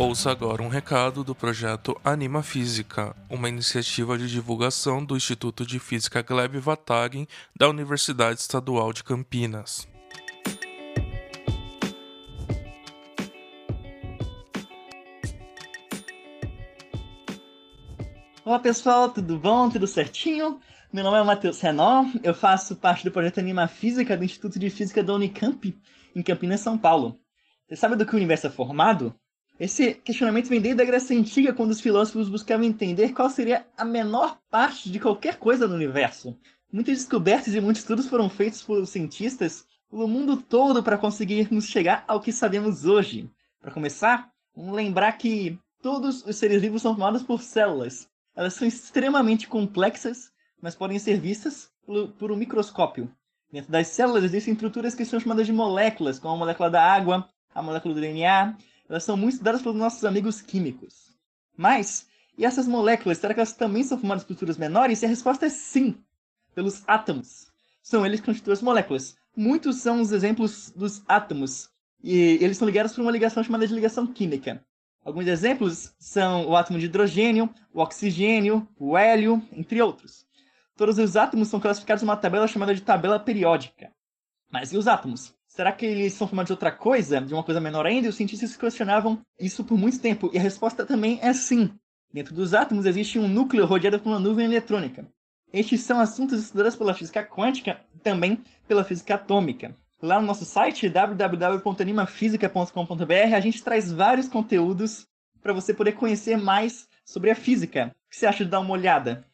Ouça agora um recado do projeto Anima Física, uma iniciativa de divulgação do Instituto de Física Gleb Vatagen da Universidade Estadual de Campinas. Olá pessoal, tudo bom? Tudo certinho? Meu nome é Matheus Renó, eu faço parte do projeto Anima Física do Instituto de Física da Unicamp, em Campinas, São Paulo. Você sabe do que o universo é formado? Esse questionamento vem desde a Grécia Antiga, quando os filósofos buscavam entender qual seria a menor parte de qualquer coisa no universo. Muitas descobertas e muitos estudos foram feitos por cientistas pelo mundo todo para conseguirmos chegar ao que sabemos hoje. Para começar, vamos lembrar que todos os seres vivos são formados por células. Elas são extremamente complexas, mas podem ser vistas por um microscópio. Dentro das células existem estruturas que são chamadas de moléculas, como a molécula da água, a molécula do DNA, elas são muito estudadas pelos nossos amigos químicos. Mas, e essas moléculas, será que elas também são formadas por estruturas menores? E a resposta é sim, pelos átomos. São eles que constituem as moléculas. Muitos são os exemplos dos átomos, e eles são ligados por uma ligação chamada de ligação química. Alguns exemplos são o átomo de hidrogênio, o oxigênio, o hélio, entre outros. Todos os átomos são classificados numa tabela chamada de tabela periódica. Mas e os átomos? Será que eles são formados de outra coisa, de uma coisa menor ainda? E os cientistas questionavam isso por muito tempo. E a resposta também é sim. Dentro dos átomos existe um núcleo rodeado por uma nuvem eletrônica. Estes são assuntos estudados pela física quântica e também pela física atômica. Lá no nosso site, www.animafísica.com.br, a gente traz vários conteúdos para você poder conhecer mais sobre a física. O que você acha de dar uma olhada?